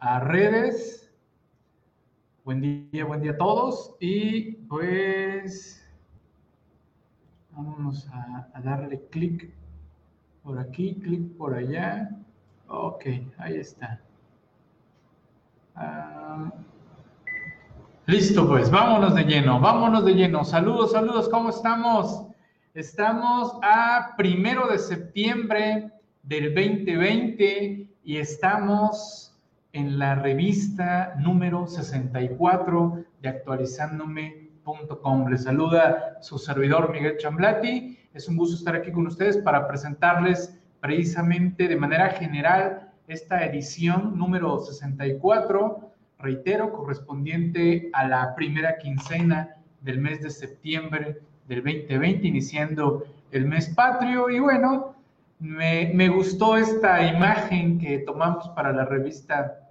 a redes. Buen día, buen día a todos. Y pues vamos a, darle clic por aquí, clic por allá. Ok, ahí está. Ah, listo, pues vámonos de lleno, vámonos de lleno. Saludos, saludos, ¿cómo estamos? Estamos a primero de septiembre del 2020 y estamos en la revista número 64 de actualizándome.com. Les saluda su servidor Miguel Chamblati. Es un gusto estar aquí con ustedes para presentarles precisamente de manera general esta edición número 64, reitero, correspondiente a la primera quincena del mes de septiembre del 2020, iniciando el mes patrio. Y bueno, me, gustó esta imagen que tomamos para la revista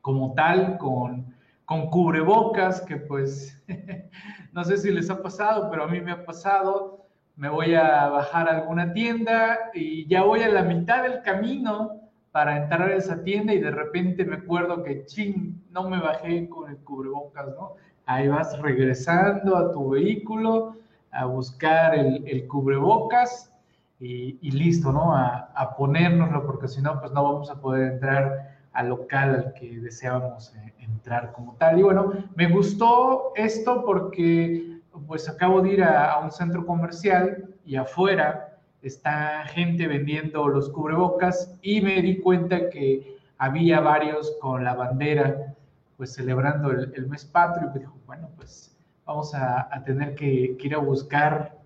como tal, con, con cubrebocas, que pues no sé si les ha pasado, pero a mí me ha pasado. Me voy a bajar a alguna tienda y ya voy a la mitad del camino para entrar a esa tienda y de repente me acuerdo que, ching, no me bajé con el cubrebocas, ¿no? Ahí vas regresando a tu vehículo a buscar el, cubrebocas y, listo, ¿no? A, a, ponérnoslo, porque si no, pues no vamos a poder entrar al local al que deseábamos eh, entrar como tal. Y bueno, me gustó esto porque pues acabo de ir a, un centro comercial y afuera está gente vendiendo los cubrebocas y me di cuenta que había varios con la bandera, pues celebrando el, mes patrio, y dijo, bueno, pues vamos a, tener que, ir a buscar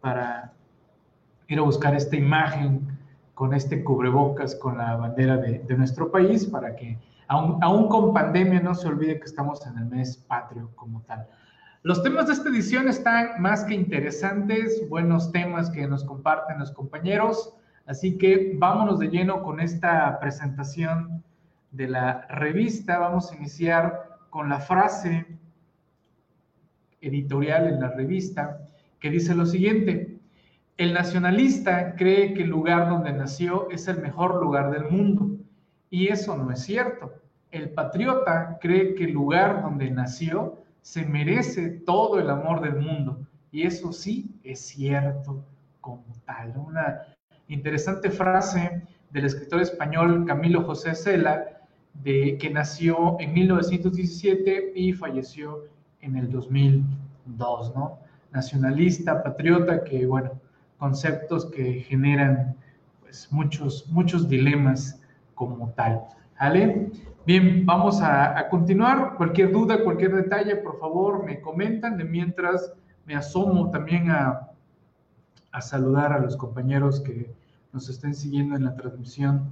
para ir a buscar esta imagen con este cubrebocas, con la bandera de, nuestro país, para que aún, aún, con pandemia no se olvide que estamos en el mes patrio como tal. Los temas de esta edición están más que interesantes, buenos temas que nos comparten los compañeros, así que vámonos de lleno con esta presentación de la revista. Vamos a iniciar con la frase editorial en la revista que dice lo siguiente, el nacionalista cree que el lugar donde nació es el mejor lugar del mundo y eso no es cierto. El patriota cree que el lugar donde nació se merece todo el amor del mundo y eso sí es cierto como tal. Una interesante frase del escritor español Camilo José Cela, de, que nació en 1917 y falleció en el 2002, ¿no? Nacionalista, patriota, que bueno, conceptos que generan pues muchos, muchos dilemas como tal. Bien, vamos a, continuar. Cualquier duda, cualquier detalle, por favor, me comentan. De mientras me asomo también a, a saludar a los compañeros que nos estén siguiendo en la transmisión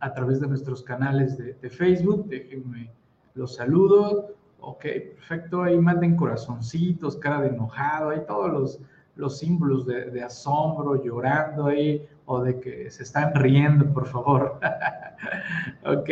a través de nuestros canales de, de Facebook. Déjenme los saludo. Ok, perfecto. Ahí manden corazoncitos, cara de enojado, ahí todos los, los símbolos de, asombro, llorando ahí, o de que se están riendo, por favor. ok,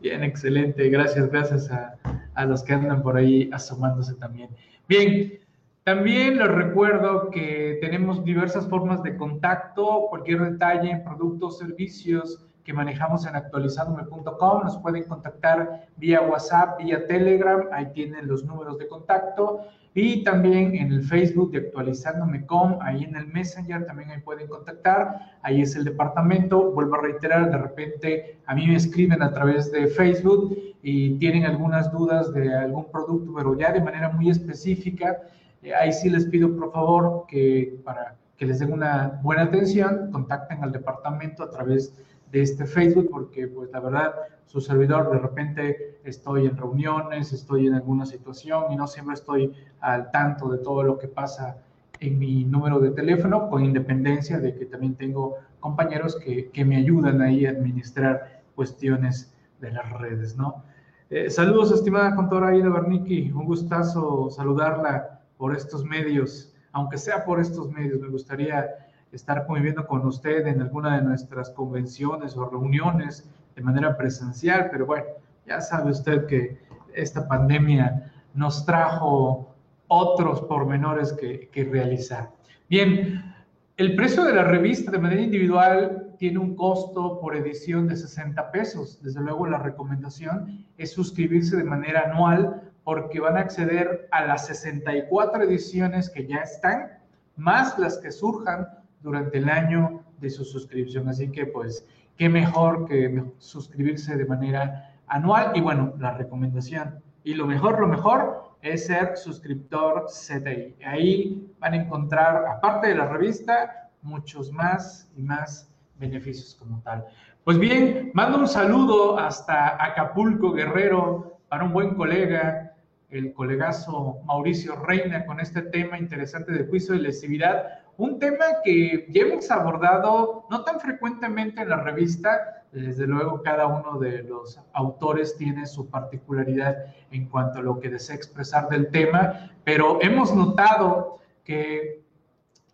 bien, excelente. Gracias, gracias a, a, los que andan por ahí asomándose también. Bien, también les recuerdo que tenemos diversas formas de contacto, cualquier detalle en productos, servicios, que manejamos en actualizandome.com. Nos pueden contactar vía WhatsApp, vía Telegram, ahí tienen los números de contacto. Y también en el Facebook de actualizándome.com, ahí en el Messenger también ahí pueden contactar. Ahí es el departamento. Vuelvo a reiterar, de repente a mí me escriben a través de Facebook y tienen algunas dudas de algún producto, pero ya de manera muy específica. Eh, ahí sí les pido por favor que para que les den una buena atención, contacten al departamento a través de este Facebook, porque pues la verdad, su servidor de repente estoy en reuniones, estoy en alguna situación y no siempre estoy al tanto de todo lo que pasa en mi número de teléfono, con independencia de que también tengo compañeros que, que me ayudan ahí a administrar cuestiones de las redes, ¿no? Eh, saludos, estimada contora Aida Bernicki, un gustazo saludarla por estos medios, aunque sea por estos medios, me gustaría estar conviviendo con usted en alguna de nuestras convenciones o reuniones de manera presencial, pero bueno, ya sabe usted que esta pandemia nos trajo otros pormenores que, que realizar. Bien, el precio de la revista de manera individual tiene un costo por edición de 60 pesos. Desde luego la recomendación es suscribirse de manera anual porque van a acceder a las 64 ediciones que ya están, más las que surjan durante el año de su suscripción. Así que pues, qué mejor que suscribirse de manera anual. Y bueno, la recomendación. Y lo mejor, lo mejor es ser suscriptor CTI. Ahí van a encontrar, aparte de la revista, muchos más y más beneficios como tal. Pues bien, mando un saludo hasta Acapulco, Guerrero, para un buen colega, el colegazo Mauricio Reina, con este tema interesante de juicio de lesividad, un tema que ya hemos abordado no tan frecuentemente en la revista, desde luego cada uno de los autores tiene su particularidad en cuanto a lo que desea expresar del tema, pero hemos notado que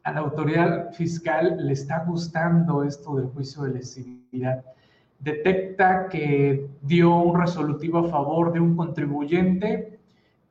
a la autoridad fiscal le está gustando esto del juicio de lesividad. Detecta que dio un resolutivo a favor de un contribuyente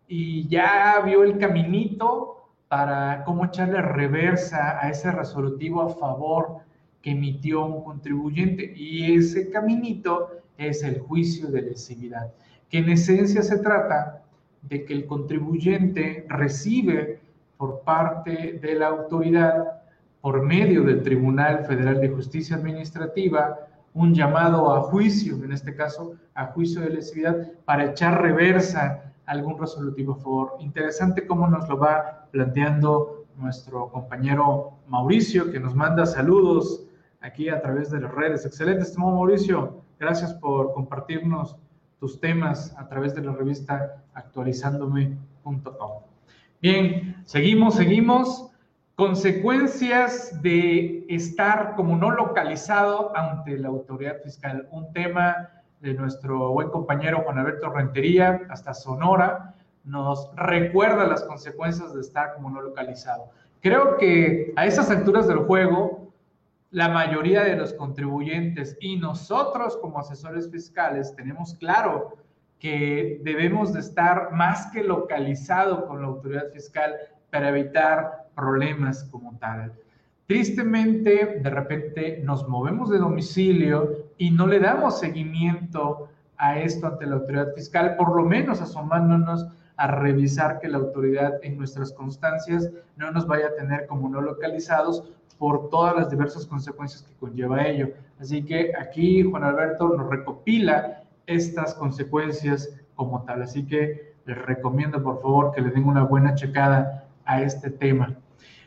y ya vio el caminito para cómo echarle reversa a ese resolutivo a favor que emitió un contribuyente. Y ese caminito es el juicio de lesividad, que en esencia se trata de que el contribuyente recibe por parte de la autoridad, por medio del Tribunal Federal de Justicia Administrativa, un llamado a juicio, en este caso a juicio de lesividad, para echar reversa algún resolutivo a favor. Interesante cómo nos lo va planteando nuestro compañero Mauricio, que nos manda saludos aquí a través de las redes. Excelente, estimado Mauricio. Gracias por compartirnos tus temas a través de la revista actualizándome.com. Bien, seguimos, seguimos. Consecuencias de estar como no localizado ante la autoridad fiscal. Un tema de nuestro buen compañero Juan Alberto Rentería, hasta Sonora, nos recuerda las consecuencias de estar como no localizado. Creo que a esas alturas del juego, la mayoría de los contribuyentes y nosotros como asesores fiscales tenemos claro que debemos de estar más que localizado con la autoridad fiscal para evitar problemas como tal. Tristemente, de repente nos movemos de domicilio y no le damos seguimiento a esto ante la autoridad fiscal, por lo menos asomándonos a revisar que la autoridad en nuestras constancias no nos vaya a tener como no localizados por todas las diversas consecuencias que conlleva ello. Así que aquí Juan Alberto nos recopila estas consecuencias como tal. Así que les recomiendo por favor que le den una buena checada a este tema.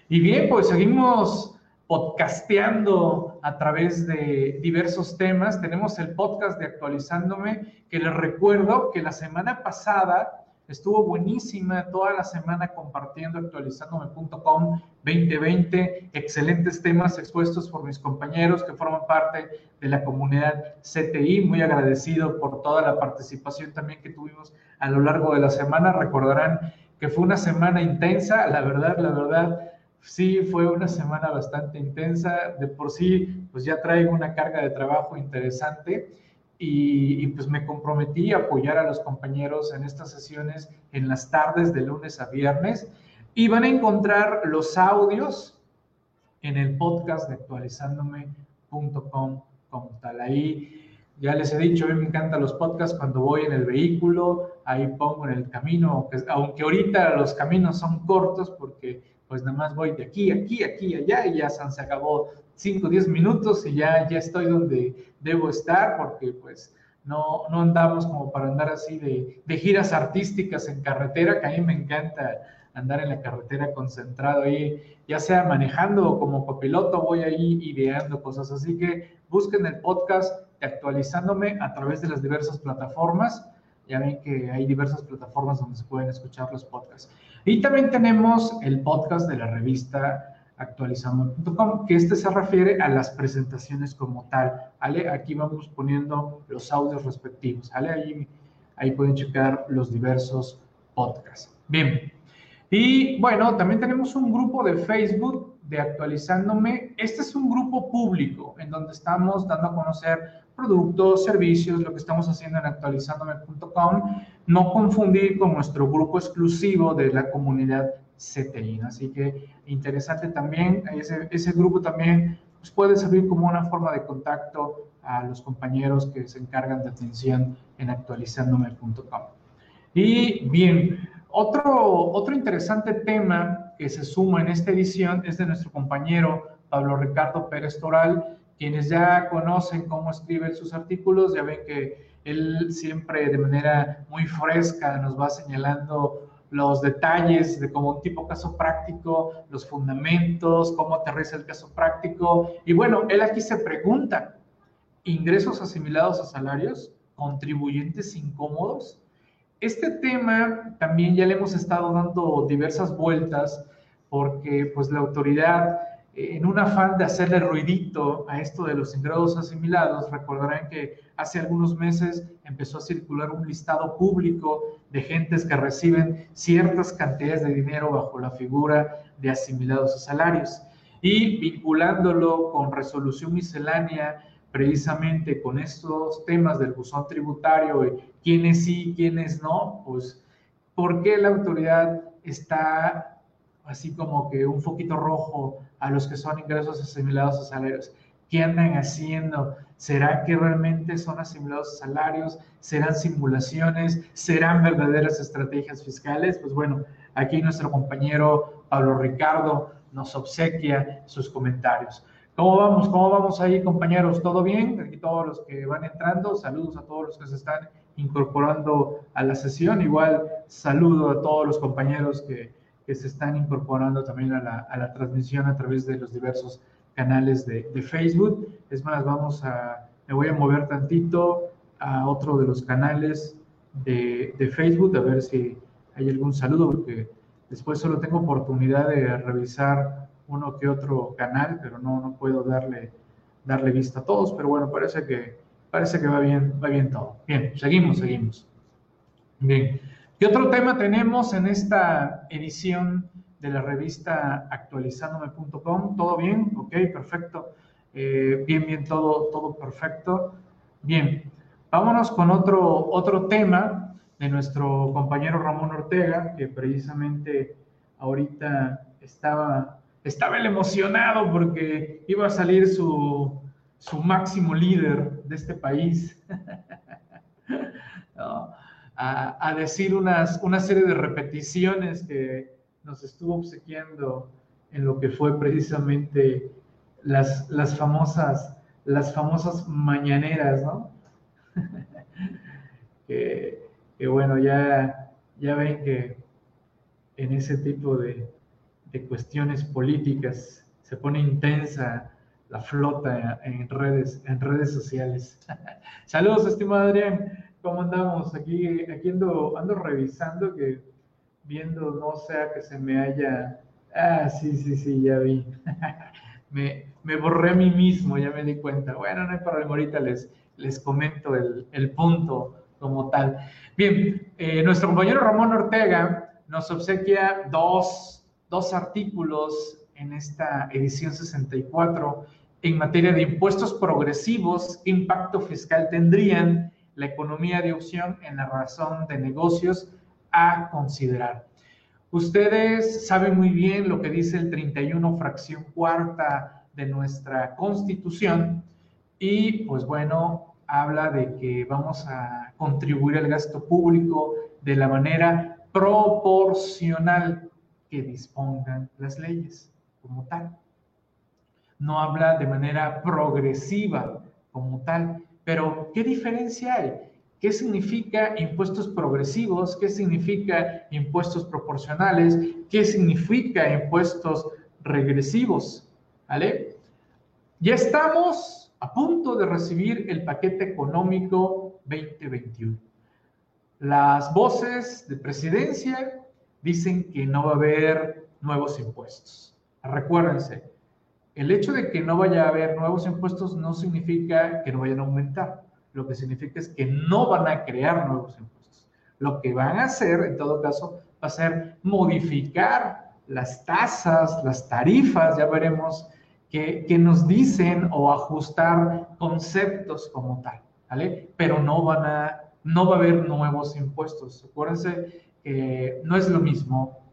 Y bien, pues seguimos podcasteando a través de diversos temas. Tenemos el podcast de Actualizándome, que les recuerdo que la semana pasada Estuvo buenísima toda la semana compartiendo actualizándome.com 2020, excelentes temas expuestos por mis compañeros que forman parte de la comunidad CTI. Muy agradecido por toda la participación también que tuvimos a lo largo de la semana. Recordarán que fue una semana intensa, la verdad, la verdad, sí fue una semana bastante intensa. De por sí, pues ya traigo una carga de trabajo interesante y, pues me comprometí a apoyar a los compañeros en estas sesiones en las tardes de lunes a viernes y van a encontrar los audios en el podcast de actualizándome.com como tal. Ahí ya les he dicho, a mí me encantan los podcasts cuando voy en el vehículo, ahí pongo en el camino, aunque ahorita los caminos son cortos porque pues nada más voy de aquí, aquí, aquí, allá y ya se acabó 5, 10 minutos y ya, ya estoy donde debo estar porque pues no, no andamos como para andar así de, de, giras artísticas en carretera, que a mí me encanta andar en la carretera concentrado ahí, ya sea manejando o como copiloto, voy ahí ideando cosas. Así que busquen el podcast actualizándome a través de las diversas plataformas. Ya ven que hay diversas plataformas donde se pueden escuchar los podcasts. Y también tenemos el podcast de la revista actualizando.com, que este se refiere a las presentaciones como tal, ¿vale? Aquí vamos poniendo los audios respectivos, ¿vale? Ahí, ahí pueden checar los diversos podcasts. Bien, y bueno, también tenemos un grupo de Facebook de Actualizándome. Este es un grupo público en donde estamos dando a conocer productos, servicios, lo que estamos haciendo en actualizándome.com. No confundir con nuestro grupo exclusivo de la comunidad CTI. Así que interesante también, ese, ese grupo también pues puede servir como una forma de contacto a los compañeros que se encargan de atención en actualizandome.com. Y bien, otro, otro interesante tema que se suma en esta edición es de nuestro compañero Pablo Ricardo Pérez Toral, quienes ya conocen cómo escribe sus artículos, ya ven que él siempre de manera muy fresca nos va señalando los detalles de como un tipo caso práctico, los fundamentos, cómo aterriza el caso práctico. Y bueno, él aquí se pregunta, ingresos asimilados a salarios, contribuyentes incómodos. Este tema también ya le hemos estado dando diversas vueltas porque pues la autoridad en un afán de hacerle ruidito a esto de los ingresos asimilados, recordarán que hace algunos meses empezó a circular un listado público de gentes que reciben ciertas cantidades de dinero bajo la figura de asimilados a salarios. Y vinculándolo con resolución miscelánea, precisamente con estos temas del buzón tributario, y quiénes sí, quiénes no, pues, ¿por qué la autoridad está así como que un foquito rojo a los que son ingresos asimilados a salarios. ¿Qué andan haciendo? ¿Será que realmente son asimilados a salarios? ¿Serán simulaciones? ¿Serán verdaderas estrategias fiscales? Pues bueno, aquí nuestro compañero Pablo Ricardo nos obsequia sus comentarios. ¿Cómo vamos? ¿Cómo vamos ahí, compañeros? ¿Todo bien? Aquí todos los que van entrando, saludos a todos los que se están incorporando a la sesión. Igual saludo a todos los compañeros que que se están incorporando también a la, a la transmisión a través de los diversos canales de, de, Facebook. Es más, vamos a, me voy a mover tantito a otro de los canales de, de Facebook a ver si hay algún saludo, porque después solo tengo oportunidad de revisar uno que otro canal, pero no, no puedo darle, darle vista a todos, pero bueno, parece que, parece que va bien, va bien todo. Bien, seguimos, seguimos. Bien, ¿Qué otro tema tenemos en esta edición de la revista actualizandome.com? ¿Todo bien? Ok, perfecto. Eh, bien, bien, todo, todo perfecto. Bien, vámonos con otro, otro tema de nuestro compañero Ramón Ortega, que precisamente ahorita estaba, estaba el emocionado porque iba a salir su, su máximo líder de este país. no a, decir unas, una serie de repeticiones que nos estuvo obsequiando en lo que fue precisamente las, las, famosas, las famosas mañaneras, ¿no? que, bueno, ya, ya ven que en ese tipo de, de cuestiones políticas se pone intensa la flota en redes, en redes sociales. Saludos, estimado Adrián. ¿Cómo andamos? Aquí, aquí ando, ando revisando que viendo, no sea que se me haya... Ah, sí, sí, sí, ya vi. me, me, borré a mí mismo, ya me di cuenta. Bueno, no hay problema, ahorita les, les comento el, el punto como tal. Bien, eh, nuestro compañero Ramón Ortega nos obsequia dos, dos artículos en esta edición 64 en materia de impuestos progresivos, impacto fiscal tendrían la economía de opción en la razón de negocios a considerar. Ustedes saben muy bien lo que dice el 31 fracción cuarta de nuestra constitución y pues bueno, habla de que vamos a contribuir al gasto público de la manera proporcional que dispongan las leyes como tal. No habla de manera progresiva como tal. Pero, ¿qué diferencia hay? ¿Qué significa impuestos progresivos? ¿Qué significa impuestos proporcionales? ¿Qué significa impuestos regresivos? Ya estamos a punto de recibir el paquete económico 2021. Las voces de presidencia dicen que no va a haber nuevos impuestos. Recuérdense, el hecho de que no vaya a haber nuevos impuestos no significa que no vayan a aumentar. Lo que significa es que no van a crear nuevos impuestos. Lo que van a hacer, en todo caso, va a ser modificar las tasas, las tarifas, ya veremos, que, nos dicen o ajustar conceptos como tal, ¿vale? Pero no van a, no va a haber nuevos impuestos. Acuérdense que no es lo mismo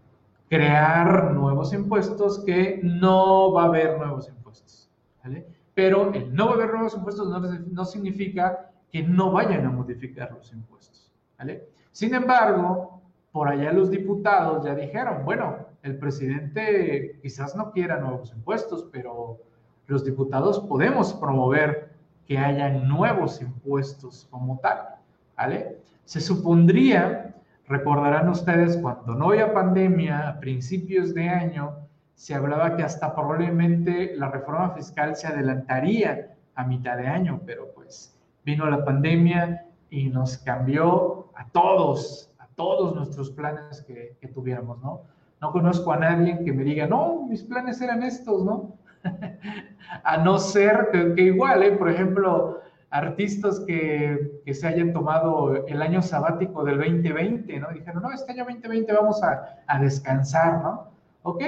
crear nuevos impuestos que no va a haber nuevos impuestos. ¿vale? Pero el no haber nuevos impuestos no, no significa que no vayan a modificar los impuestos, ¿vale? Sin embargo, por allá los diputados ya dijeron, bueno, el presidente quizás no quiera nuevos impuestos, pero los diputados podemos promover que haya nuevos impuestos como tal, ¿vale? Se supondría, recordarán ustedes, cuando no había pandemia, a principios de año, se hablaba que hasta probablemente la reforma fiscal se adelantaría a mitad de año, pero pues vino la pandemia y nos cambió a todos, a todos nuestros planes que, que tuviéramos, ¿no? No conozco a nadie que me diga, no, mis planes eran estos, ¿no? a no ser que, igual, ¿eh? por ejemplo, artistas que, que, se hayan tomado el año sabático del 2020, ¿no? Dijeron, no, este año 2020 vamos a, a descansar, ¿no? Ok,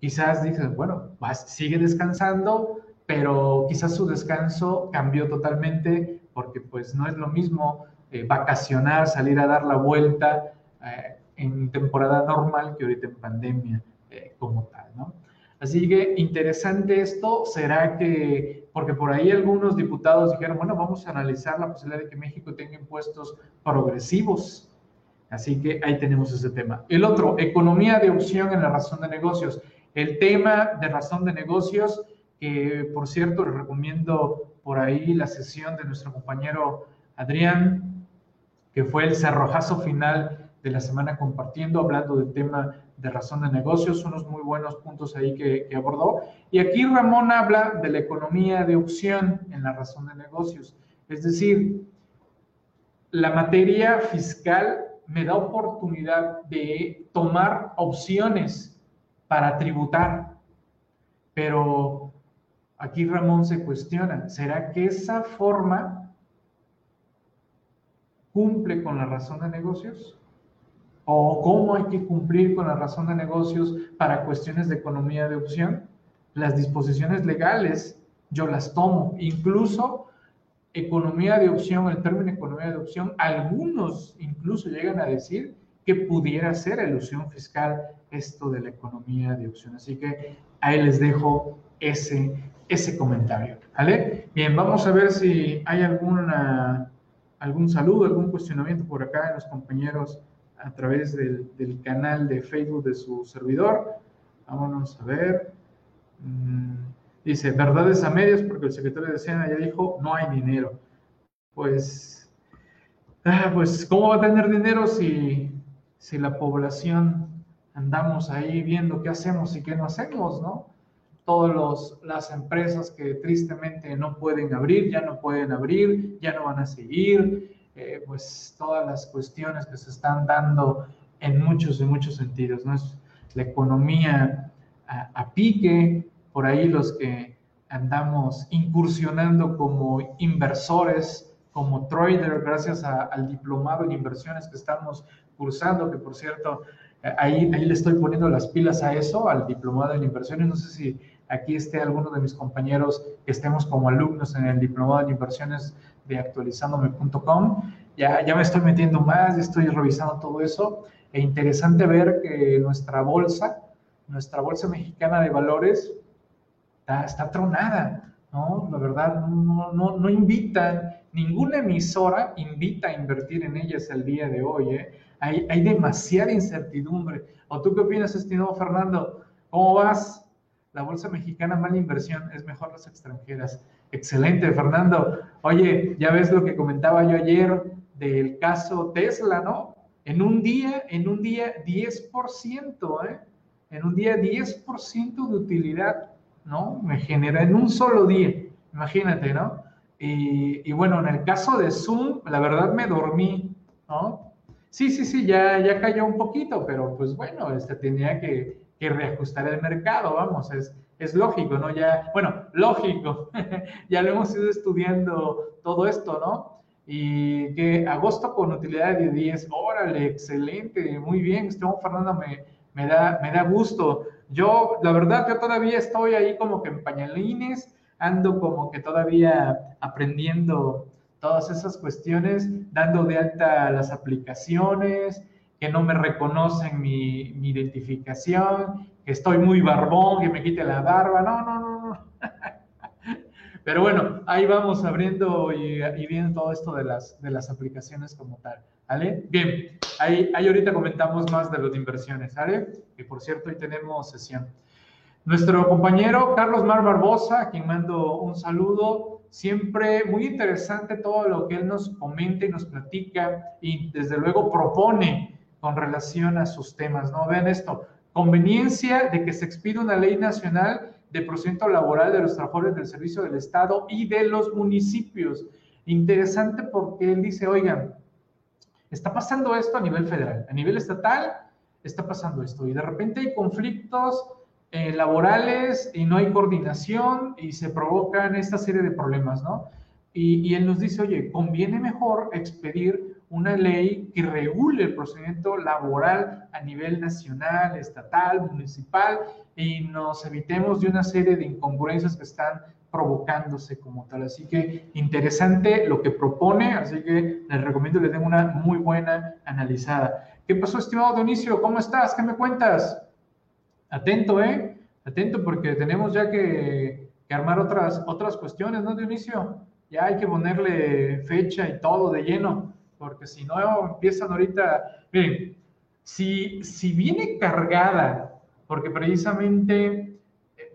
quizás dices, bueno, vas, sigue descansando, pero quizás su descanso cambió totalmente porque pues no es lo mismo eh, vacacionar, salir a dar la vuelta eh, en temporada normal que ahorita en pandemia eh, como tal, ¿no? Así que interesante esto, será que, porque por ahí algunos diputados dijeron, bueno, vamos a analizar la posibilidad de que México tenga impuestos progresivos. Así que ahí tenemos ese tema. El otro, economía de opción en la razón de negocios. El tema de razón de negocios, que por cierto les recomiendo por ahí la sesión de nuestro compañero Adrián, que fue el cerrojazo final de la semana compartiendo, hablando del tema de razón de negocios, unos muy buenos puntos ahí que, abordó. Y aquí Ramón habla de la economía de opción en la razón de negocios. Es decir, la materia fiscal me da oportunidad de tomar opciones para tributar. Pero aquí Ramón se cuestiona, ¿será que esa forma cumple con la razón de negocios? O cómo hay que cumplir con la razón de negocios para cuestiones de economía de opción. Las disposiciones legales yo las tomo, incluso economía de opción, el término economía de opción, algunos incluso llegan a decir que pudiera ser ilusión fiscal esto de la economía de opción. Así que ahí les dejo ese, ese comentario. ¿Vale? Bien, vamos a ver si hay alguna, algún saludo, algún cuestionamiento por acá de los compañeros a través del, canal de Facebook de su servidor. Vámonos a ver. Mm, dice, verdades a medias, porque el secretario de Hacienda ya dijo, no hay dinero. Pues, ah, pues ¿cómo va a tener dinero si, si la población andamos ahí viendo qué hacemos y qué no hacemos, ¿no? Todas las empresas que tristemente no pueden abrir, ya no pueden abrir, ya no van a seguir, eh, pues todas las cuestiones que se están dando en muchos y muchos sentidos, ¿no? Es la economía a, pique, por ahí los que andamos incursionando como inversores, como trader, gracias al diplomado en inversiones que estamos cursando, que por cierto, eh, ahí, ahí le estoy poniendo las pilas a eso, al diplomado en inversiones. No sé si aquí esté alguno de mis compañeros que estemos como alumnos en el diplomado en inversiones de actualizandome.com. Ya, ya me estoy metiendo más, estoy revisando todo eso. E interesante ver que nuestra bolsa, nuestra bolsa mexicana de valores, está, tronada, ¿no? La verdad, no, no, no invitan, ninguna emisora invita a invertir en ellas el día de hoy, ¿eh? Hay, hay demasiada incertidumbre. ¿O tú qué opinas, estimado Fernando? ¿Cómo vas? La bolsa mexicana, mala inversión, es mejor las extranjeras. Excelente, Fernando. Oye, ya ves lo que comentaba yo ayer del caso Tesla, ¿no? En un día, en un día 10%, ¿eh? En un día 10% de utilidad, ¿no? Me genera en un solo día, imagínate, ¿no? Y, bueno, en el caso de Zoom, la verdad me dormí, ¿no? Sí, sí, sí, ya, ya cayó un poquito, pero pues bueno, este tenía que, que reajustar el mercado, vamos, es, es lógico, ¿no? Ya, bueno, lógico, ya lo hemos ido estudiando todo esto, ¿no? Y que agosto con utilidad de 10, órale, excelente, muy bien, Esteban Fernando, me, me, da, me da gusto. Yo, la verdad, yo todavía estoy ahí como que en pañalines, ando como que todavía aprendiendo todas esas cuestiones, dando de alta las aplicaciones, que no me reconocen mi, mi identificación, que estoy muy barbón, que me quite la barba. No, no, no, no. Pero bueno, ahí vamos abriendo y, viendo todo esto de las, de las aplicaciones como tal. ¿Vale? Bien, ahí, ahí ahorita comentamos más de lo de inversiones, ¿vale? Y por cierto, hoy tenemos sesión. Nuestro compañero Carlos Mar Barbosa, a quien mando un saludo, siempre muy interesante todo lo que él nos comenta y nos platica y desde luego propone con relación a sus temas, ¿no? Vean esto, conveniencia de que se expida una ley nacional de procedimiento laboral de los trabajadores del servicio del Estado y de los municipios. Interesante porque él dice, oigan, está pasando esto a nivel federal, a nivel estatal está pasando esto y de repente hay conflictos eh, laborales y no hay coordinación y se provocan esta serie de problemas, ¿no? Y, y él nos dice, oye, conviene mejor expedir una ley que regule el procedimiento laboral a nivel nacional, estatal, municipal y nos evitemos de una serie de incongruencias que están provocándose como tal. Así que interesante lo que propone, así que les recomiendo que le den una muy buena analizada. ¿Qué pasó, estimado Dionisio? ¿Cómo estás? ¿Qué me cuentas? Atento, ¿eh? Atento porque tenemos ya que, armar otras, otras cuestiones, ¿no, Dionisio? Ya hay que ponerle fecha y todo de lleno, porque si no empiezan ahorita, miren, si, si viene cargada, porque precisamente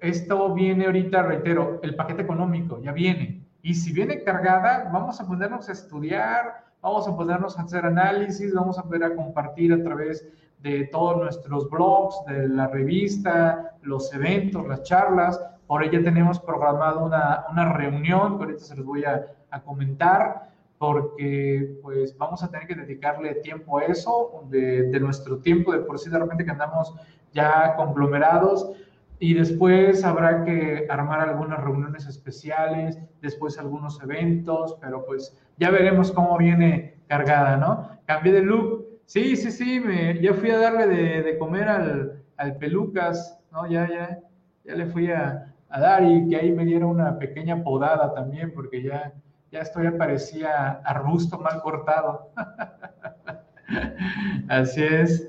esto viene ahorita, reitero, el paquete económico ya viene, y si viene cargada, vamos a ponernos a estudiar, vamos a ponernos a hacer análisis, vamos a poder a compartir a través de todos nuestros blogs, de la revista, los eventos, las charlas. Por ella tenemos programado una, una reunión que ahorita se los voy a, a, comentar porque pues vamos a tener que dedicarle tiempo a eso, de, de nuestro tiempo, de por sí de repente que andamos ya conglomerados y después habrá que armar algunas reuniones especiales, después algunos eventos, pero pues ya veremos cómo viene cargada, ¿no? Cambié de look, Sí, sí, sí, me, ya fui a darle de, comer al, al, Pelucas, ¿no? Ya, ya, ya le fui a, dar y que ahí me diera una pequeña podada también, porque ya, ya esto ya parecía arbusto mal cortado. Así es.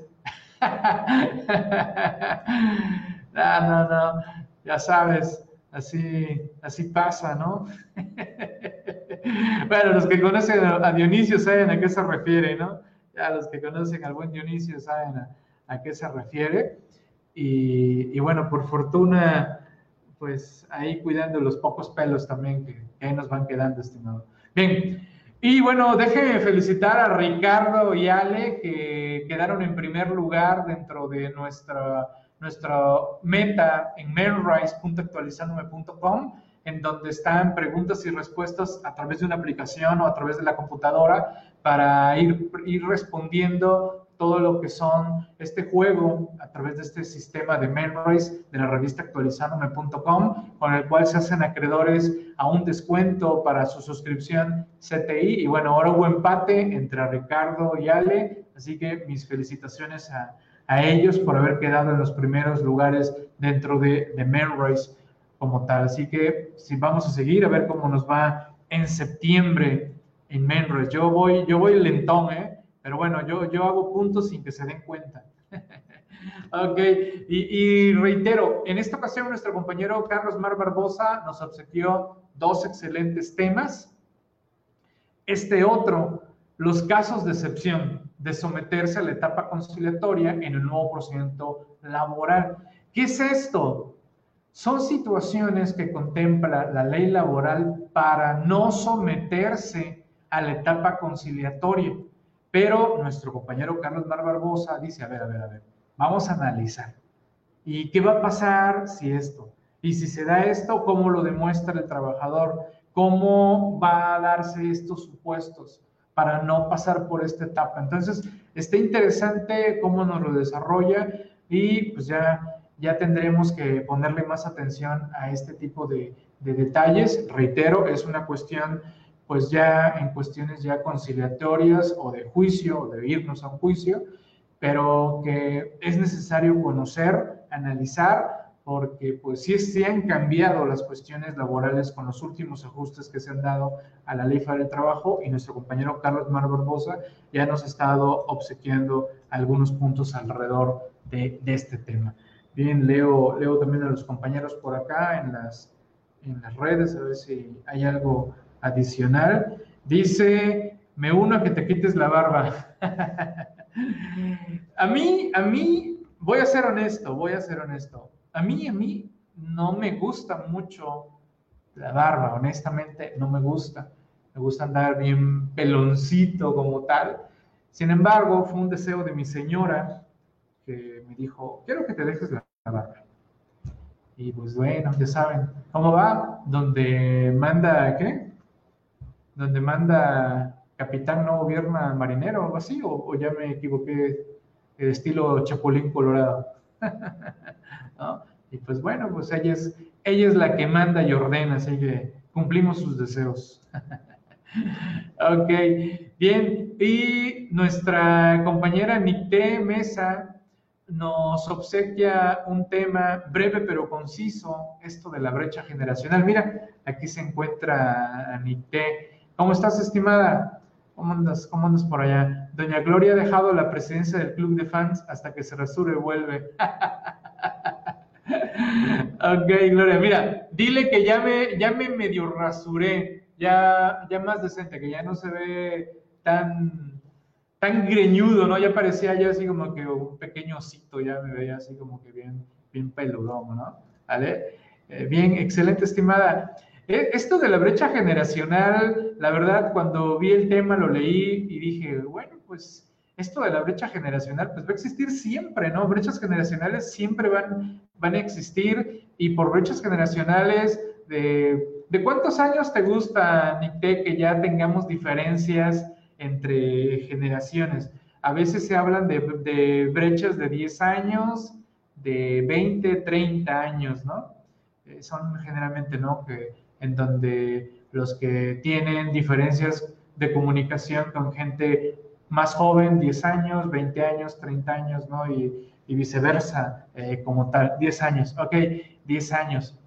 no, no, no, ya sabes, así, así pasa, ¿no? bueno, los que conocen a Dionisio saben a qué se refiere, ¿no? Ya los que conocen al buen Dionisio saben a, qué se refiere. Y, bueno, por fortuna, pues ahí cuidando los pocos pelos también que, ahí nos van quedando, estimado. Bien, y bueno, déjenme felicitar a Ricardo y Ale que quedaron en primer lugar dentro de nuestra, nuestra meta en mailrise.actualizandome.com en donde están preguntas y respuestas a través de una aplicación o a través de la computadora para ir, ir respondiendo todo lo que son este juego a través de este sistema de Memrise de la revista actualizandome.com, con el cual se hacen acreedores a un descuento para su suscripción CTI. Y bueno, ahora hubo empate entre Ricardo y Ale, así que mis felicitaciones a, a ellos por haber quedado en los primeros lugares dentro de, de como tal. Así que si vamos a seguir a ver cómo nos va en septiembre en Menres. Yo voy, yo voy lentón, ¿eh? Pero bueno, yo, yo hago puntos sin que se den cuenta. ok, y, reitero, en esta ocasión nuestro compañero Carlos Mar Barbosa nos obsequió dos excelentes temas. Este otro, los casos de excepción de someterse a la etapa conciliatoria en el nuevo procedimiento laboral. ¿Qué es esto? Son situaciones que contempla la ley laboral para no someterse a la etapa conciliatoria. Pero nuestro compañero Carlos Mar Barbosa dice, a ver, a ver, a ver, vamos a analizar. ¿Y qué va a pasar si esto? Y si se da esto, ¿cómo lo demuestra el trabajador? ¿Cómo va a darse estos supuestos para no pasar por esta etapa? Entonces, está interesante cómo nos lo desarrolla y pues ya ya tendremos que ponerle más atención a este tipo de, detalles. Reitero, es una cuestión, pues ya en cuestiones ya conciliatorias o de juicio, o de irnos a un juicio, pero que es necesario conocer, analizar, porque pues sí, sí han cambiado las cuestiones laborales con los últimos ajustes que se han dado a la Ley Federal del Trabajo y nuestro compañero Carlos Mar Barbosa ya nos ha estado obsequiando algunos puntos alrededor de este tema. Bien, leo, leo también a los compañeros por acá en las, en las redes, a ver si hay algo adicional. Dice, me uno a que te quites la barba. a mí, a mí, voy a ser honesto, voy a ser honesto. A mí, a mí, no me gusta mucho la barba, honestamente, no me gusta. Me gusta andar bien peloncito como tal. Sin embargo, fue un deseo de mi señora que me dijo, quiero que te dejes la barba. Y pues bueno, ya saben, ¿cómo va? Donde manda, ¿qué? Donde manda capitán no gobierna marinero o algo así, o, ya me equivoqué, el estilo Chapulín Colorado. Y pues bueno, pues ella es, ella es la que manda y ordena, así que cumplimos sus deseos. ok, bien, y nuestra compañera Nicté Mesa nos obsequia un tema breve pero conciso, esto de la brecha generacional. Mira, aquí se encuentra Nicté. ¿Cómo estás, estimada? ¿Cómo andas? ¿Cómo andas por allá? Doña Gloria ha dejado la presidencia del club de fans hasta que se resure y vuelve. ok, Gloria, mira, dile que ya me, ya me medio rasuré, ya, ya más decente, que ya no se ve tan, tan greñudo, ¿no? Ya parecía ya así como que un pequeño osito, ya me veía así como que bien, bien peludón, ¿no? ¿Vale? Eh, bien, excelente, estimada. E, esto de la brecha generacional, la verdad, cuando vi el tema lo leí y dije, bueno, pues esto de la brecha generacional, pues va a existir siempre, ¿no? Brechas generacionales siempre van, van a existir y por brechas generacionales, de, ¿de cuántos años te gusta, Nicté, que ya tengamos diferencias entre generaciones? A veces se hablan de, de brechas de 10 años, de 20, 30 años, ¿no? Eh, son generalmente, ¿no? Que en donde los que tienen diferencias de comunicación con gente más joven, 10 años, 20 años, 30 años, ¿no? Y, viceversa, eh, como tal, 10 años, ok, 10 años.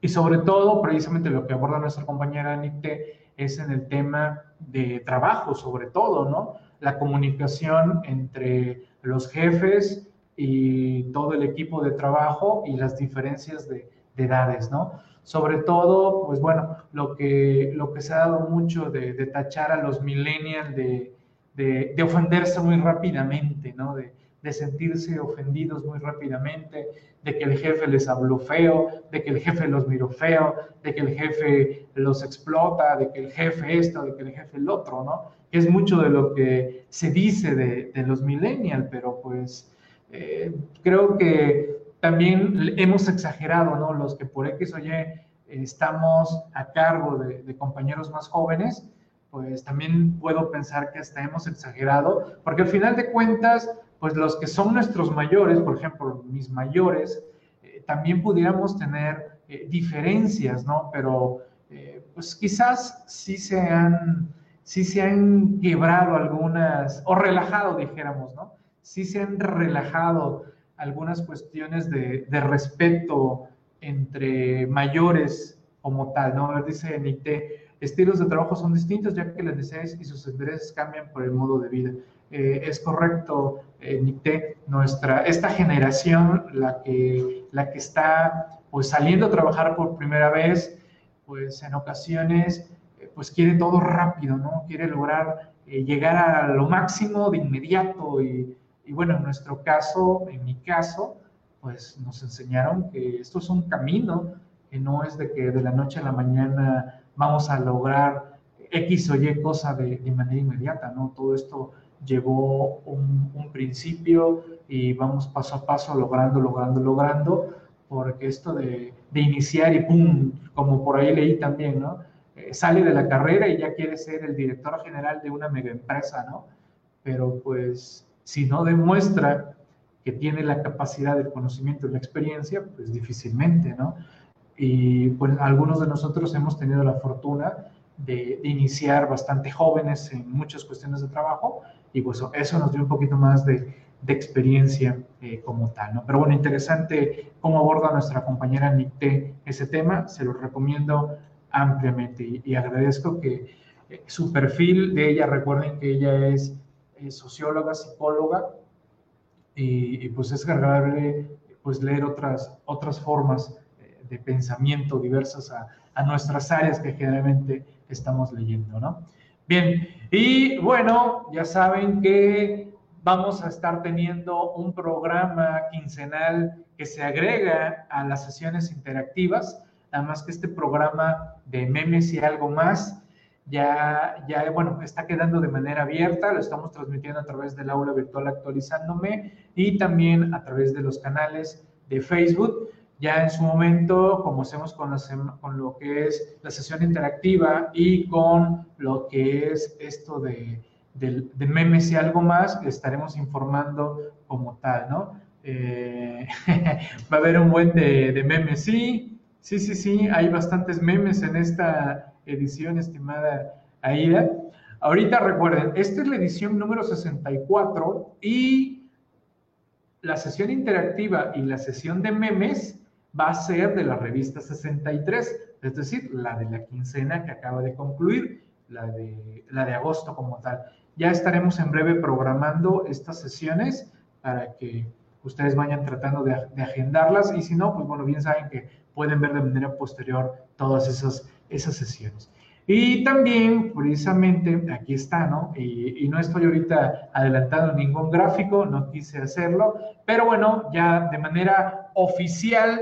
Y sobre todo, precisamente lo que aborda nuestra compañera Nicte es en el tema de trabajo, sobre todo, ¿no? La comunicación entre los jefes y todo el equipo de trabajo y las diferencias de, de edades, ¿no? Sobre todo, pues bueno, lo que, lo que se ha dado mucho de, tachar a los millennials de, de, ofenderse muy rápidamente, ¿no? De, de sentirse ofendidos muy rápidamente, de que el jefe les habló feo, de que el jefe los miró feo, de que el jefe los explota, de que el jefe esto, de que el jefe el otro, ¿no? Que es mucho de lo que se dice de, de los millennials, pero pues eh, creo que también hemos exagerado, ¿no? Los que por X o Y estamos a cargo de, compañeros más jóvenes, pues también puedo pensar que hasta hemos exagerado, porque al final de cuentas, pues los que son nuestros mayores, por ejemplo, mis mayores, eh, también pudiéramos tener eh, diferencias, ¿no? Pero eh, pues quizás sí se han, sí se han quebrado algunas, o relajado, dijéramos, ¿no? Sí se han relajado algunas cuestiones de, respeto entre mayores como tal, ¿no? A ver, dice Nicté, estilos de trabajo son distintos ya que las necesidades y sus intereses cambian por el modo de vida. Eh, es correcto, eh, nuestra, esta generación, la que, la que está pues saliendo a trabajar por primera vez, pues en ocasiones eh, pues quiere todo rápido, ¿no? Quiere lograr eh, llegar a lo máximo de inmediato y y bueno, en nuestro caso, en mi caso, pues nos enseñaron que esto es un camino, que no es de que de la noche a la mañana vamos a lograr X o Y cosa de, manera inmediata, ¿no? Todo esto llevó un, principio y vamos paso a paso logrando, logrando, logrando, porque esto de, iniciar y ¡pum! Como por ahí leí también, ¿no? Eh, sale de la carrera y ya quiere ser el director general de una mega empresa, ¿no? Pero pues si no demuestra que tiene la capacidad del conocimiento y la experiencia, pues difícilmente, ¿no? Y pues algunos de nosotros hemos tenido la fortuna de, iniciar bastante jóvenes en muchas cuestiones de trabajo y pues eso nos dio un poquito más de, experiencia eh, como tal, ¿no? Pero bueno, interesante cómo aborda nuestra compañera Nicté ese tema, se lo recomiendo ampliamente y, agradezco que eh, su perfil de ella, recuerden que ella es socióloga, psicóloga, y, pues es agradable pues leer otras, otras formas de pensamiento diversas a, a, nuestras áreas que generalmente estamos leyendo, ¿no? Bien, y bueno, ya saben que vamos a estar teniendo un programa quincenal que se agrega a las sesiones interactivas, nada más que este programa de memes y algo más ya, ya, bueno, está quedando de manera abierta, lo estamos transmitiendo a través del aula virtual actualizándome y también a través de los canales de Facebook. Ya en su momento, como hacemos con, con lo que es la sesión interactiva y con lo que es esto de, memes y algo más, estaremos informando como tal, ¿no? Eh, va a haber un buen de, de memes, sí, sí, sí, sí, hay bastantes memes en esta edición, estimada Aida. Ahorita recuerden, esta es la edición número 64 y la sesión interactiva y la sesión de memes va a ser de la revista 63, es decir, la de la quincena que acaba de concluir, la de, la de agosto como tal. Ya estaremos en breve programando estas sesiones para que ustedes vayan tratando de, agendarlas y si no, pues bueno, bien saben que pueden ver de manera posterior todas esas esas sesiones. Y también, precisamente, aquí está, ¿no? Y, no estoy ahorita adelantando ningún gráfico, no quise hacerlo, pero bueno, ya de manera oficial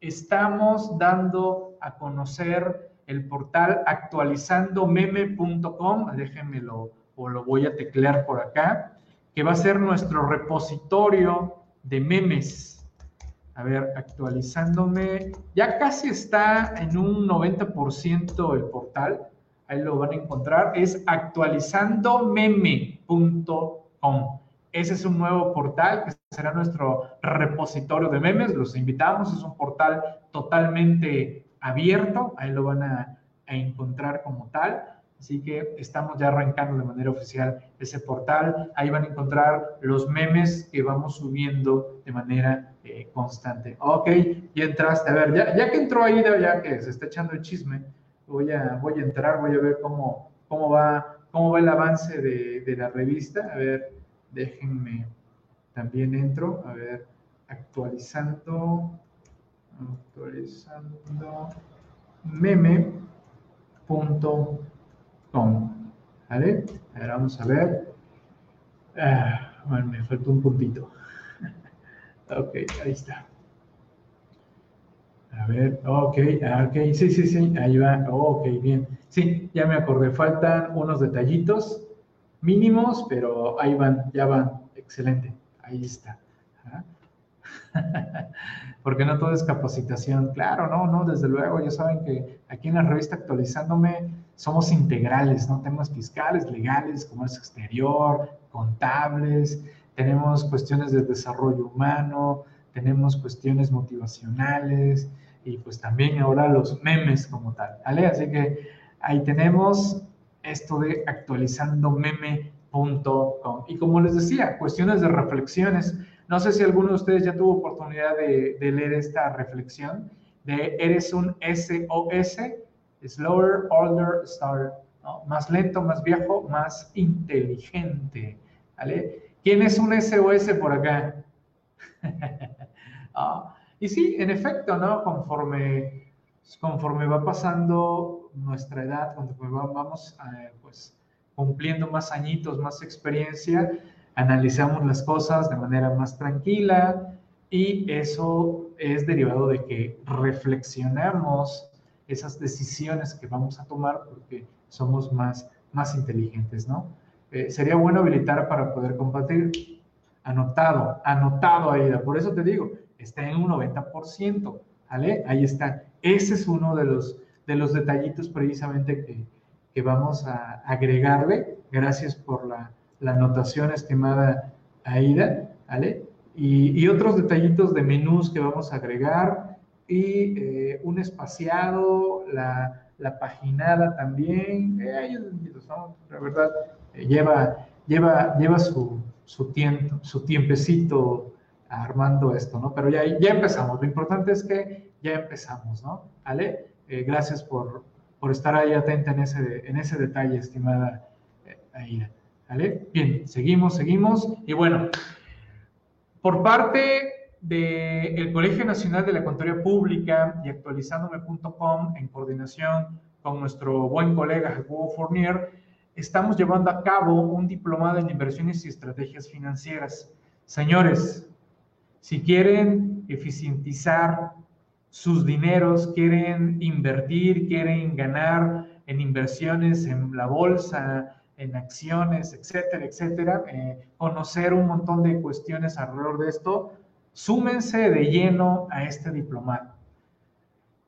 estamos dando a conocer el portal actualizandomeme.com, déjenmelo o lo voy a teclear por acá, que va a ser nuestro repositorio de memes a ver, actualizándome, ya casi está en un 90% el portal, ahí lo van a encontrar, es actualizandomeme.com. Ese es un nuevo portal que será nuestro repositorio de memes, los invitamos, es un portal totalmente abierto, ahí lo van a, a encontrar como tal. Así que estamos ya arrancando de manera oficial ese portal. Ahí van a encontrar los memes que vamos subiendo de manera eh, constante. Ok, ya entraste. A ver, ya, ya que entró ahí, ya que se está echando el chisme, voy a, voy a entrar, voy a ver cómo, cómo, va, cómo va el avance de, de la revista. A ver, déjenme, también entro. A ver, actualizando, actualizando meme.com ¿Vale? Ahora vamos a ver. Ah, bueno, me faltó un puntito. ok, ahí está. A ver, ok, ah, ok, sí, sí, sí, ahí va, ok, bien. Sí, ya me acordé, faltan unos detallitos mínimos, pero ahí van, ya van, excelente, ahí está. Porque no todo es capacitación, claro, no, no, desde luego, ya saben que aquí en la revista actualizándome somos integrales, ¿no? Temas fiscales, legales, comercio exterior, contables, tenemos cuestiones de desarrollo humano, tenemos cuestiones motivacionales y pues también ahora los memes como tal, ¿vale? Así que ahí tenemos esto de actualizandomeme.com. Y como les decía, cuestiones de reflexiones. No sé si alguno de ustedes ya tuvo oportunidad de, leer esta reflexión de eres un SOS slower, older, ¿no? Más lento, más viejo, más inteligente. ¿Quién es un SOS por acá? Ah, y sí, en efecto, ¿no? Conforme, conforme va pasando nuestra edad, conforme vamos eh, pues, cumpliendo más añitos, más experiencia, analizamos las cosas de manera más tranquila y eso es derivado de que reflexionamos esas decisiones que vamos a tomar porque somos más, más inteligentes, ¿no? Eh, sería bueno habilitar para poder compartir. Anotado, anotado, Aida. Por eso te digo, está en un 90%, ¿vale? Ahí está. Ese es uno de los, de los detallitos precisamente que, que vamos a agregarle. Gracias por la, la anotación, estimada Aida, ¿vale? Y, y, otros detallitos de menús que vamos a agregar, y eh, un espaciado, la, la paginada también, eh, la verdad, eh, lleva, lleva, lleva su, su, su tiempecito armando esto, ¿no? Pero ya, ya empezamos, lo importante es que ya empezamos, ¿no? ¿Vale? gracias por, por, estar ahí atenta en ese, en ese detalle, estimada Aida. Bien, seguimos, seguimos. Y bueno, por parte del Colegio Nacional de la Contaduría Pública y actualizándome.com en coordinación con nuestro buen colega Jacobo Fournier, estamos llevando a cabo un diplomado en inversiones y estrategias financieras. Señores, si quieren eficientizar sus dineros, quieren invertir, quieren ganar en inversiones en la bolsa, en acciones, etcétera, etcétera, eh, conocer un montón de cuestiones alrededor de esto, súmense de lleno a este diplomado.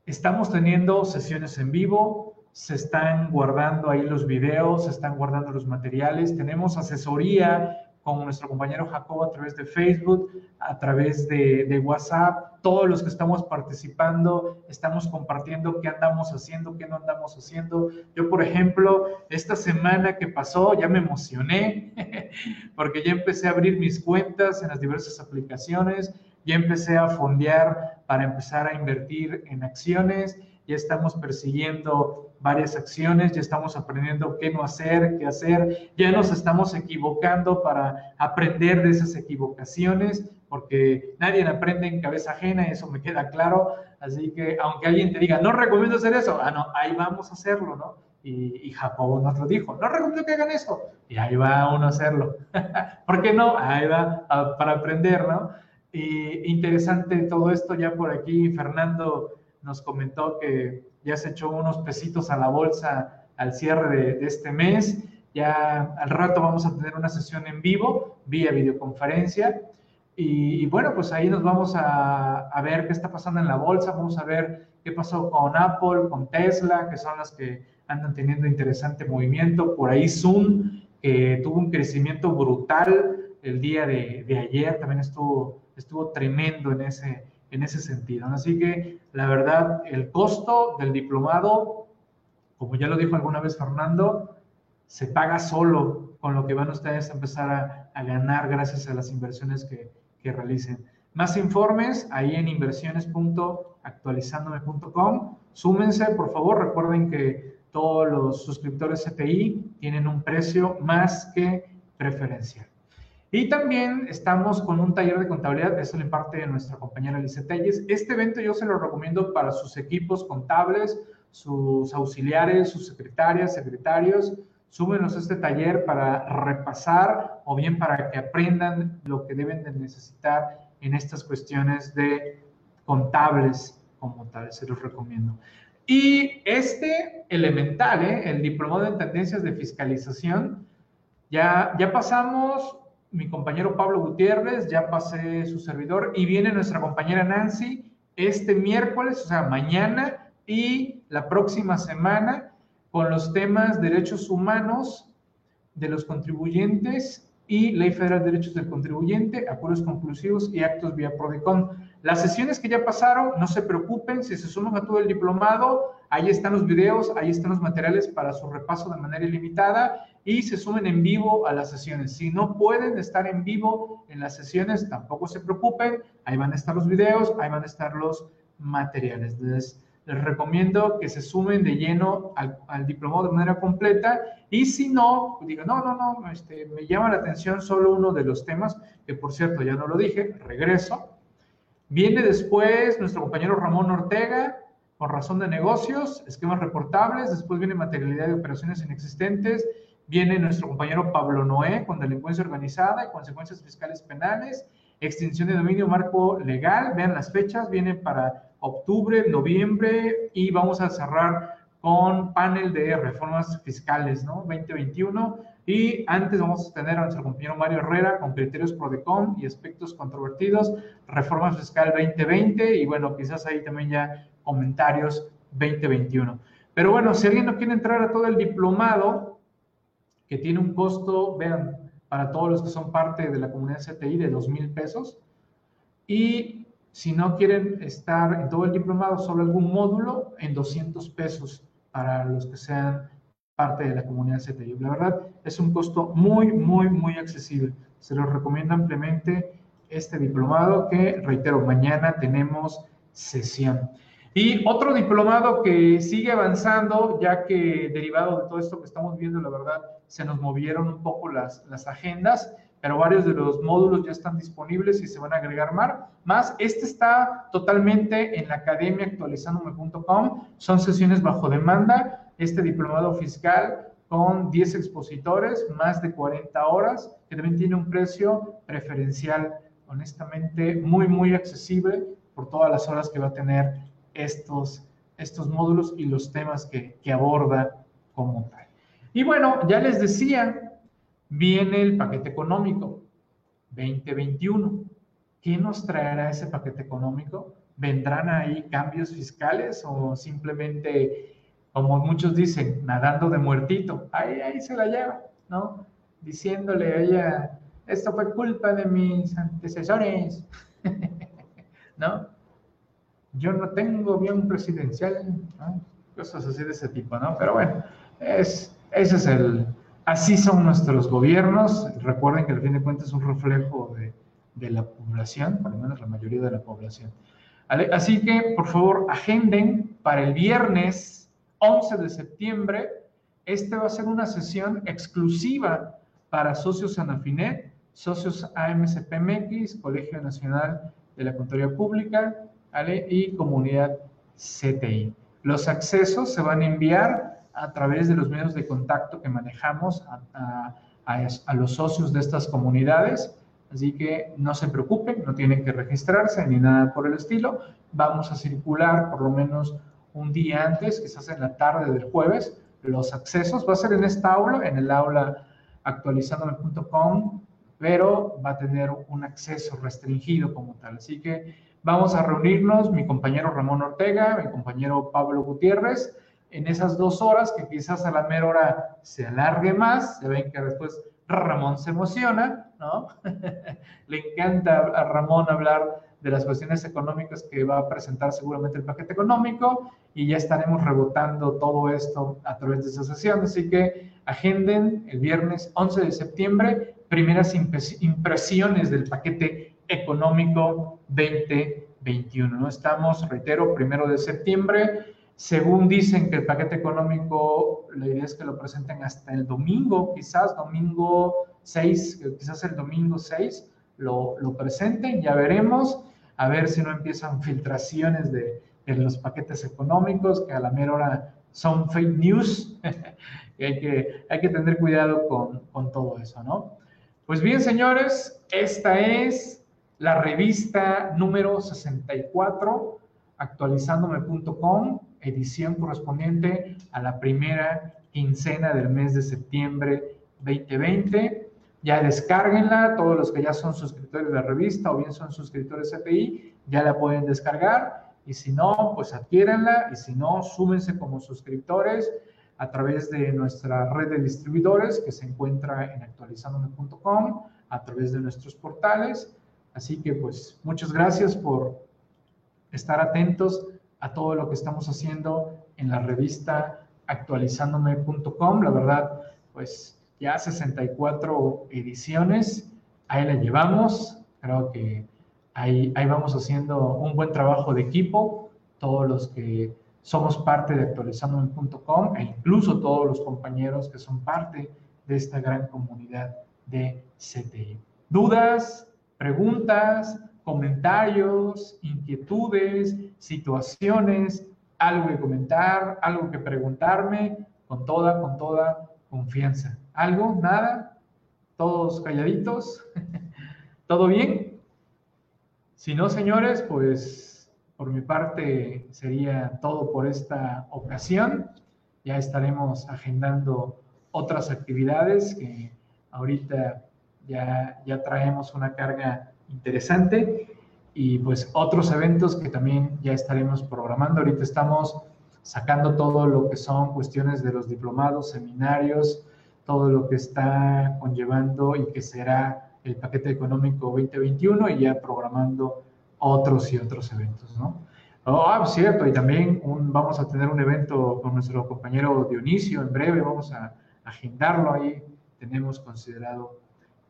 Estamos teniendo sesiones en vivo, se están guardando ahí los videos, se están guardando los materiales, tenemos asesoría con nuestro compañero Jacobo a través de Facebook, a través de, WhatsApp. Todos los que estamos participando estamos compartiendo qué andamos haciendo, qué no andamos haciendo. Yo, por ejemplo, esta semana que pasó ya me emocioné porque ya empecé a abrir mis cuentas en las diversas aplicaciones, ya empecé a fondear para empezar a invertir en acciones, ya estamos persiguiendo varias acciones, ya estamos aprendiendo qué no hacer, qué hacer, ya nos estamos equivocando para aprender de esas equivocaciones, porque nadie aprende en cabeza ajena, eso me queda claro, así que aunque alguien te diga, no recomiendo hacer eso, ah, no, ahí vamos a hacerlo, ¿no? Y, y Jacobo nos lo dijo, no recomiendo que hagan eso, y ahí va uno a hacerlo. ¿Por qué no? Ahí va para aprender, ¿no? Y interesante todo esto, ya por aquí Fernando nos comentó que ya se echó unos pesitos a la bolsa al cierre de, este mes. Ya al rato vamos a tener una sesión en vivo, vía videoconferencia. Y, bueno, pues ahí nos vamos a, a, ver qué está pasando en la bolsa, vamos a ver qué pasó con Apple, con Tesla, que son las que andan teniendo interesante movimiento. Por ahí Zoom, que tuvo un crecimiento brutal el día de, de ayer, también estuvo, estuvo tremendo en ese, en ese sentido. Así que la verdad, el costo del diplomado, como ya lo dijo alguna vez Fernando, se paga solo con lo que van ustedes a empezar a, ganar gracias a las inversiones que, que realicen. Más informes ahí en inversiones.actualizandome.com. Súmense, por favor. Recuerden que todos los suscriptores CTI tienen un precio más que preferencial. Y también estamos con un taller de contabilidad, eso lo imparte nuestra compañera Alice Telles. Este evento yo se lo recomiendo para sus equipos contables, sus auxiliares, sus secretarias, secretarios. Súmenos a este taller para repasar o bien para que aprendan lo que deben de necesitar en estas cuestiones de contables como tal, se los recomiendo. Y este elemental, ¿eh? el diplomado en tendencias de fiscalización, ya, ya pasamos mi compañero Pablo Gutiérrez, ya pasé su servidor, y viene nuestra compañera Nancy este miércoles, o sea, mañana y la próxima semana, con los temas derechos humanos de los contribuyentes y Ley Federal de Derechos del Contribuyente, acuerdos conclusivos y actos vía PRODECON. Las sesiones que ya pasaron, no se preocupen, si se suman a todo el diplomado, ahí están los videos, ahí están los materiales para su repaso de manera ilimitada y se sumen en vivo a las sesiones. Si no pueden estar en vivo en las sesiones, tampoco se preocupen, ahí van a estar los videos, ahí van a estar los materiales. Les, les recomiendo que se sumen de lleno al, al, diplomado de manera completa y si no, digan, no, no, no, este, me llama la atención solo uno de los temas, que por cierto ya no lo dije, regreso Viene después nuestro compañero Ramón Ortega, con razón de negocios, esquemas reportables, después viene materialidad de operaciones inexistentes, viene nuestro compañero Pablo Noé con delincuencia organizada y consecuencias fiscales penales, extinción de dominio marco legal, vean las fechas, vienen para octubre, noviembre y vamos a cerrar con panel de reformas fiscales, ¿no? 2021. Y antes vamos a tener a nuestro compañero Mario Herrera con criterios PRODECON y aspectos controvertidos, reforma fiscal 2020 y bueno, quizás ahí también ya comentarios 2021. Pero bueno, si alguien no quiere entrar a todo el diplomado, que tiene un costo, vean, para todos los que son parte de la comunidad CTI de 2 mil pesos. Y si no quieren estar en todo el diplomado, solo algún módulo, en 200 pesos para los que sean parte de la comunidad CTI. La verdad, es un costo muy, muy, muy accesible. Se los recomiendo ampliamente este diplomado que, reitero, mañana tenemos sesión. Y otro diplomado que sigue avanzando, ya que derivado de todo esto que estamos viendo, la verdad, se nos movieron un poco las, las agendas, pero varios de los módulos ya están disponibles y se van a agregar más. Este está totalmente en la academia actualizandome.com. Son sesiones bajo demanda. Este diplomado fiscal con 10 expositores, más de 40 horas, que también tiene un precio preferencial, honestamente, muy, muy accesible por todas las horas que va a tener estos, estos módulos y los temas que, que aborda como tal. Y bueno, ya les decía, Viene el paquete económico 2021. ¿Qué nos traerá ese paquete económico? ¿Vendrán ahí cambios fiscales o simplemente, como muchos dicen, nadando de muertito? Ahí, ahí se la lleva, ¿no? Diciéndole a ella, esto fue culpa de mis antecesores, ¿no? Yo no tengo bien presidencial, ¿no? cosas así de ese tipo, ¿no? Pero bueno, es, ese es el, Así son nuestros gobiernos. Recuerden que al fin de cuentas es un reflejo de, la población, por lo menos la mayoría de la población. Así que, por favor, agenden para el viernes 11 de septiembre. Este va a ser una sesión exclusiva para socios Anafinet, socios AMCPMX, Colegio Nacional de la Contaduría Pública y Comunidad CTI. Los accesos se van a enviar a través de los medios de contacto que manejamos a, los socios de estas comunidades. Así que no se preocupen, no tienen que registrarse ni nada por el estilo. Vamos a circular por lo menos un día antes, quizás en la tarde del jueves, los accesos. Va a ser en esta aula, en el aula actualizandome.com, pero va a tener un acceso restringido como tal. Así que vamos a reunirnos, mi compañero Ramón Ortega, mi compañero Pablo Gutiérrez, en esas dos horas, que quizás a la mera hora se alargue más, se ven que después Ramón se emociona, ¿no? Le encanta a Ramón hablar de las cuestiones económicas que va a presentar seguramente el paquete económico y ya estaremos rebotando todo esto a través de esa sesión. Así que agenden el viernes 11 de septiembre primeras impresiones del paquete económico 2021. ¿no? Estamos, reitero, primero de septiembre según dicen que el paquete económico, la idea es que lo presenten hasta el domingo, quizás domingo 6, quizás el domingo 6 lo, lo presenten, ya veremos, a ver si no empiezan filtraciones de, de los paquetes económicos, que a la mera hora son fake news, hay que, hay que tener cuidado con, con todo eso, ¿no? Pues bien, señores, esta es la revista número 64, actualizandome.com edición correspondiente a la primera quincena del mes de septiembre 2020. Ya descárguenla, todos los que ya son suscriptores de la revista o bien son suscriptores CPI, ya la pueden descargar. Y si no, pues adquiéranla. Y si no, súmense como suscriptores a través de nuestra red de distribuidores que se encuentra en actualizandome.com, a través de nuestros portales. Así que pues muchas gracias por estar atentos a todo lo que estamos haciendo en la revista actualizandome.com. La verdad, pues ya 64 ediciones, ahí la llevamos. Creo que ahí, ahí vamos haciendo un buen trabajo de equipo. Todos los que somos parte de actualizandome.com e incluso todos los compañeros que son parte de esta gran comunidad de CTI. ¿Dudas? ¿Preguntas? comentarios, inquietudes, situaciones, algo que comentar, algo que preguntarme, con toda, con toda confianza. ¿Algo? ¿Nada? ¿Todos calladitos? ¿Todo bien? Si no, señores, pues por mi parte sería todo por esta ocasión. Ya estaremos agendando otras actividades que ahorita ya, ya traemos una carga interesante y pues otros eventos que también ya estaremos programando. Ahorita estamos sacando todo lo que son cuestiones de los diplomados, seminarios, todo lo que está conllevando y que será el paquete económico 2021 y ya programando otros y otros eventos, ¿no? Oh, ah, cierto, y también un, vamos a tener un evento con nuestro compañero Dionisio en breve, vamos a agendarlo ahí, tenemos considerado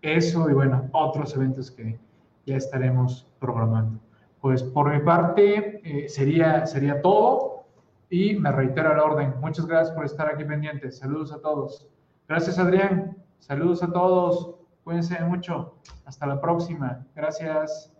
eso y bueno, otros eventos que, ya estaremos programando. Pues por mi parte eh, sería, sería todo y me reitero la orden. Muchas gracias por estar aquí pendientes. Saludos a todos. Gracias Adrián. Saludos a todos. Cuídense mucho. Hasta la próxima. Gracias.